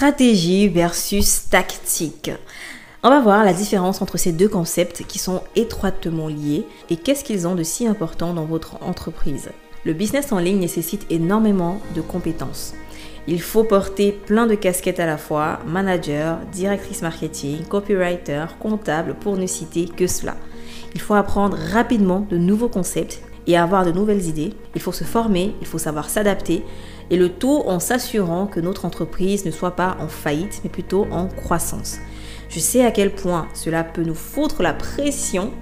Stratégie versus tactique. On va voir la différence entre ces deux concepts qui sont étroitement liés et qu'est-ce qu'ils ont de si important dans votre entreprise. Le business en ligne nécessite énormément de compétences. Il faut porter plein de casquettes à la fois, manager, directrice marketing, copywriter, comptable, pour ne citer que cela. Il faut apprendre rapidement de nouveaux concepts et avoir de nouvelles idées. Il faut se former, il faut savoir s'adapter et le tout en s'assurant que notre entreprise ne soit pas en faillite mais plutôt en croissance. Je sais à quel point cela peut nous foutre la pression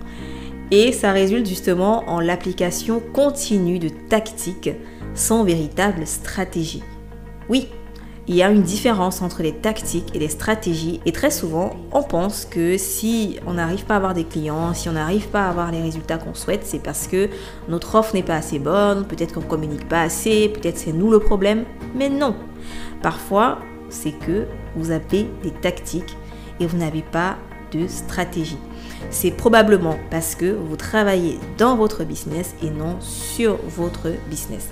et ça résulte justement en l'application continue de tactiques sans véritable stratégie. Oui, il y a une différence entre les tactiques et les stratégies et très souvent on pense que si on n'arrive pas à avoir des clients, si on n'arrive pas à avoir les résultats qu'on souhaite, c'est parce que notre offre n'est pas assez bonne, peut-être qu'on ne communique pas assez, peut-être c'est nous le problème, mais non. Parfois c'est que vous avez des tactiques et vous n'avez pas de stratégie. C'est probablement parce que vous travaillez dans votre business et non sur votre business.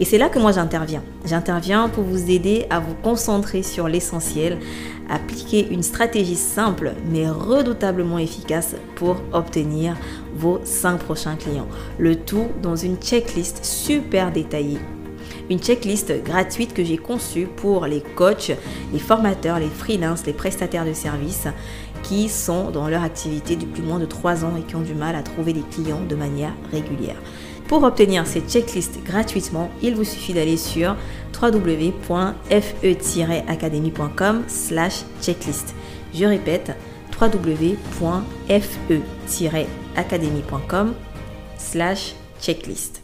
Et c'est là que moi j'interviens. J'interviens pour vous aider à vous concentrer sur l'essentiel, appliquer une stratégie simple mais redoutablement efficace pour obtenir vos 5 prochains clients. Le tout dans une checklist super détaillée une checklist gratuite que j'ai conçue pour les coachs, les formateurs, les freelances, les prestataires de services qui sont dans leur activité depuis moins de 3 ans et qui ont du mal à trouver des clients de manière régulière. Pour obtenir cette checklist gratuitement, il vous suffit d'aller sur www.fe-academy.com checklist. Je répète, www.fe-academy.com checklist.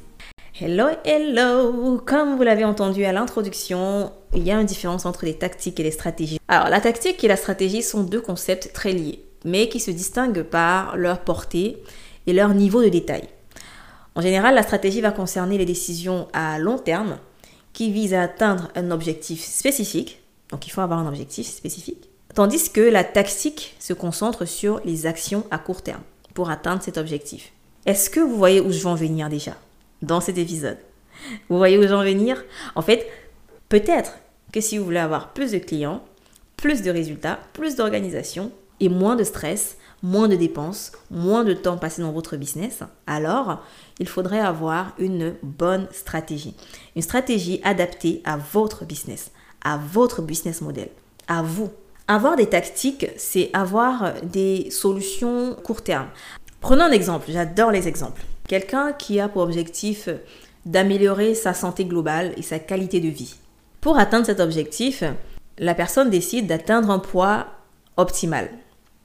Hello, hello Comme vous l'avez entendu à l'introduction, il y a une différence entre les tactiques et les stratégies. Alors, la tactique et la stratégie sont deux concepts très liés, mais qui se distinguent par leur portée et leur niveau de détail. En général, la stratégie va concerner les décisions à long terme qui visent à atteindre un objectif spécifique. Donc, il faut avoir un objectif spécifique. Tandis que la tactique se concentre sur les actions à court terme pour atteindre cet objectif. Est-ce que vous voyez où je veux en venir déjà dans cet épisode? Vous voyez où j'en venir? En fait, peut-être que si vous voulez avoir plus de clients, plus de résultats, plus d'organisation et moins de stress, moins de dépenses, moins de temps passé dans votre business, alors il faudrait avoir une bonne stratégie. Une stratégie adaptée à votre business, à votre business model, à vous. Avoir des tactiques, c'est avoir des solutions court terme. Prenons un exemple, j'adore les exemples. Quelqu'un qui a pour objectif d'améliorer sa santé globale et sa qualité de vie. Pour atteindre cet objectif, la personne décide d'atteindre un poids optimal,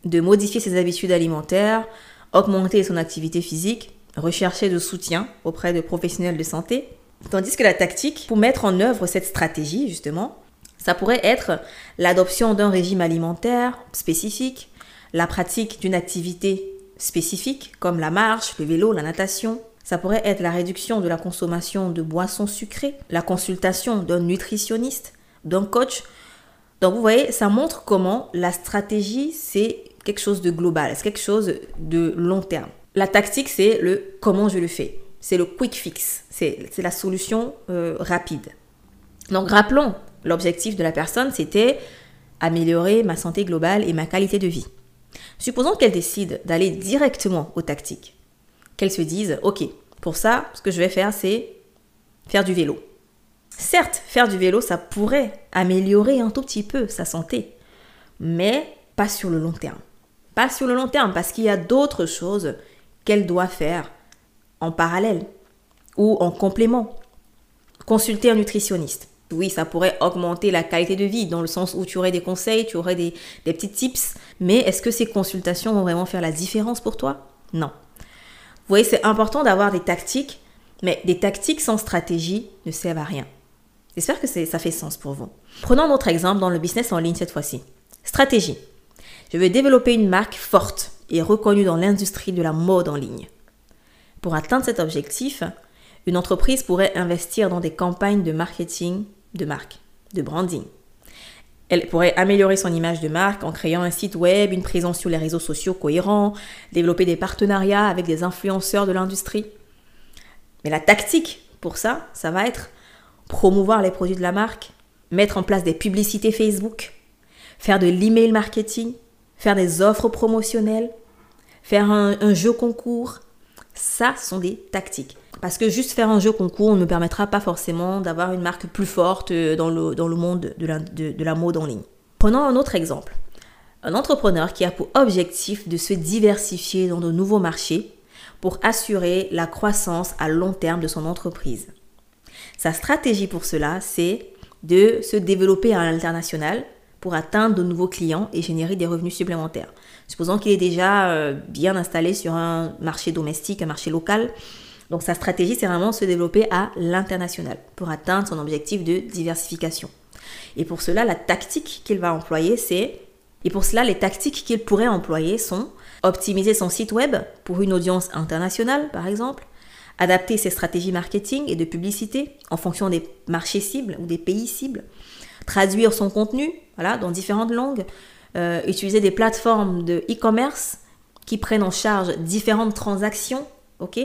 de modifier ses habitudes alimentaires, augmenter son activité physique, rechercher de soutien auprès de professionnels de santé. Tandis que la tactique, pour mettre en œuvre cette stratégie, justement, ça pourrait être l'adoption d'un régime alimentaire spécifique, la pratique d'une activité spécifiques comme la marche, le vélo, la natation. Ça pourrait être la réduction de la consommation de boissons sucrées, la consultation d'un nutritionniste, d'un coach. Donc vous voyez, ça montre comment la stratégie, c'est quelque chose de global, c'est quelque chose de long terme. La tactique, c'est le comment je le fais. C'est le quick fix, c'est la solution euh, rapide. Donc rappelons, l'objectif de la personne, c'était améliorer ma santé globale et ma qualité de vie. Supposons qu'elle décide d'aller directement aux tactiques. Qu'elle se dise, ok, pour ça, ce que je vais faire, c'est faire du vélo. Certes, faire du vélo, ça pourrait améliorer un tout petit peu sa santé, mais pas sur le long terme. Pas sur le long terme, parce qu'il y a d'autres choses qu'elle doit faire en parallèle ou en complément. Consulter un nutritionniste, oui, ça pourrait augmenter la qualité de vie dans le sens où tu aurais des conseils, tu aurais des, des petits tips. Mais est-ce que ces consultations vont vraiment faire la différence pour toi? Non. Vous voyez, c'est important d'avoir des tactiques, mais des tactiques sans stratégie ne servent à rien. J'espère que ça fait sens pour vous. Prenons notre exemple dans le business en ligne cette fois-ci. Stratégie. Je veux développer une marque forte et reconnue dans l'industrie de la mode en ligne. Pour atteindre cet objectif, une entreprise pourrait investir dans des campagnes de marketing de marque, de branding. Elle pourrait améliorer son image de marque en créant un site web, une présence sur les réseaux sociaux cohérents, développer des partenariats avec des influenceurs de l'industrie. Mais la tactique pour ça, ça va être promouvoir les produits de la marque, mettre en place des publicités Facebook, faire de l'email marketing, faire des offres promotionnelles, faire un, jeu concours. Ça, sont des tactiques. Parce que juste faire un jeu concours ne permettra pas forcément d'avoir une marque plus forte euh, dans le, dans le monde de la, de la mode en ligne. Prenons un autre exemple. Un entrepreneur qui a pour objectif de se diversifier dans de nouveaux marchés pour assurer la croissance à long terme de son entreprise. Sa stratégie pour cela, c'est de se développer à l'international pour atteindre de nouveaux clients et générer des revenus supplémentaires. Supposons qu'il est déjà euh, bien installé sur un marché domestique, un marché local. Donc sa stratégie, c'est vraiment se développer à l'international pour atteindre son objectif de diversification. Et pour cela, la tactique qu'il va employer, c'est... Et pour cela, les tactiques qu'il pourrait employer sont optimiser son site web pour une audience internationale, par exemple, adapter ses stratégies marketing et de publicité en fonction des marchés cibles ou des pays cibles, traduire son contenu voilà, dans différentes langues, euh, utiliser des plateformes de e-commerce qui prennent en charge différentes transactions, ok?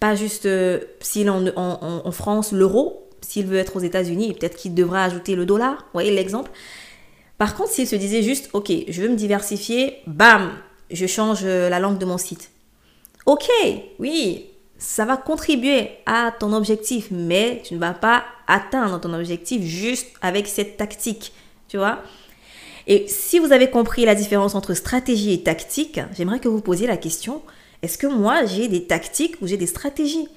Pas juste euh, s'il en, en, France l'euro, s'il veut être aux États-Unis, peut-être qu'il devra ajouter le dollar, vous voyez l'exemple? Par contre, s'il se disait juste, ok, je veux me diversifier, bam, je change euh, la langue de mon site. Ok, oui, ça va contribuer à ton objectif, mais tu ne vas pas atteindre ton objectif juste avec cette tactique, tu vois? Et si vous avez compris la différence entre stratégie et tactique, j'aimerais que vous posiez la question, est-ce que moi j'ai des tactiques ou j'ai des stratégies?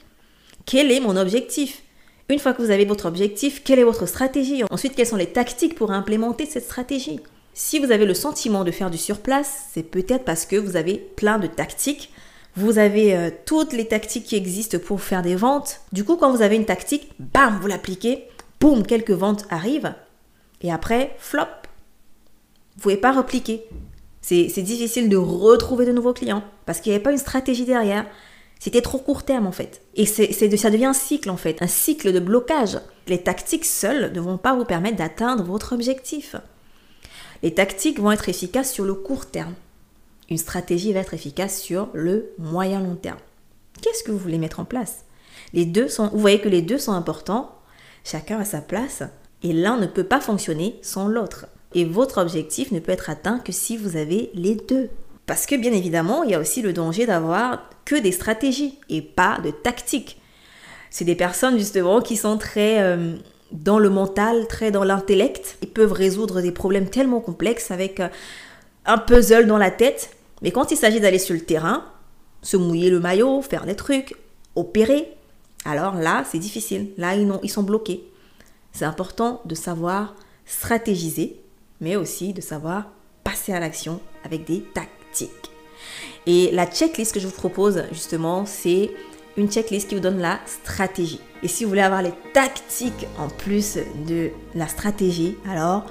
Quel est mon objectif? Une fois que vous avez votre objectif, quelle est votre stratégie? Ensuite, quelles sont les tactiques pour implémenter cette stratégie? Si vous avez le sentiment de faire du surplace, c'est peut-être parce que vous avez plein de tactiques vous avez euh, toutes les tactiques qui existent pour faire des ventes. Du coup, quand vous avez une tactique, bam, vous l'appliquez, boum, quelques ventes arrivent. Et après, flop. Vous pouvez pas repliquer. C'est difficile de retrouver de nouveaux clients parce qu'il n'y avait pas une stratégie derrière. C'était trop court terme en fait. Et ça devient un cycle en fait, un cycle de blocage. Les tactiques seules ne vont pas vous permettre d'atteindre votre objectif. Les tactiques vont être efficaces sur le court terme une stratégie va être efficace sur le moyen long terme. Qu'est-ce que vous voulez mettre en place? Les deux sont, vous voyez que les deux sont importants, chacun a sa place, et l'un ne peut pas fonctionner sans l'autre. Et votre objectif ne peut être atteint que si vous avez les deux. Parce que bien évidemment, il y a aussi le danger d'avoir que des stratégies et pas de tactiques. C'est des personnes justement qui sont très euh, dans le mental, très dans l'intellect. Ils peuvent résoudre des problèmes tellement complexes avec euh, un puzzle dans la tête, mais quand il s'agit d'aller sur le terrain, se mouiller le maillot, faire des trucs, opérer, alors là, c'est difficile. Là, ils, ils sont bloqués. C'est important de savoir stratégiser, mais aussi de savoir passer à l'action avec des tactiques. Et la checklist que je vous propose, justement, c'est une checklist qui vous donne la stratégie. Et si vous voulez avoir les tactiques en plus de la stratégie, alors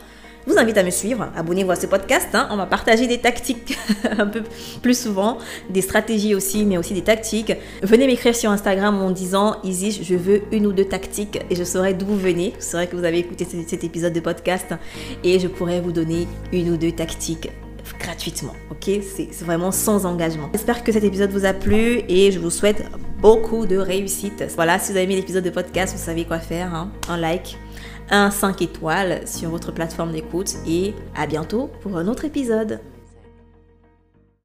vous invite à me suivre, abonnez-vous à ce podcast. Hein. On va partager des tactiques un peu plus souvent, des stratégies aussi, mais aussi des tactiques. Venez m'écrire sur Instagram en disant Isis, je veux une ou deux tactiques et je saurai d'où vous venez. Je saurai que vous avez écouté cet épisode de podcast et je pourrai vous donner une ou deux tactiques gratuitement. Ok? C'est vraiment sans engagement. J'espère que cet épisode vous a plu et je vous souhaite beaucoup de réussite. Voilà, si vous avez aimé l'épisode de podcast, vous savez quoi faire. Hein. Un like, un 5 étoiles sur votre plateforme d'écoute et à bientôt pour un autre épisode.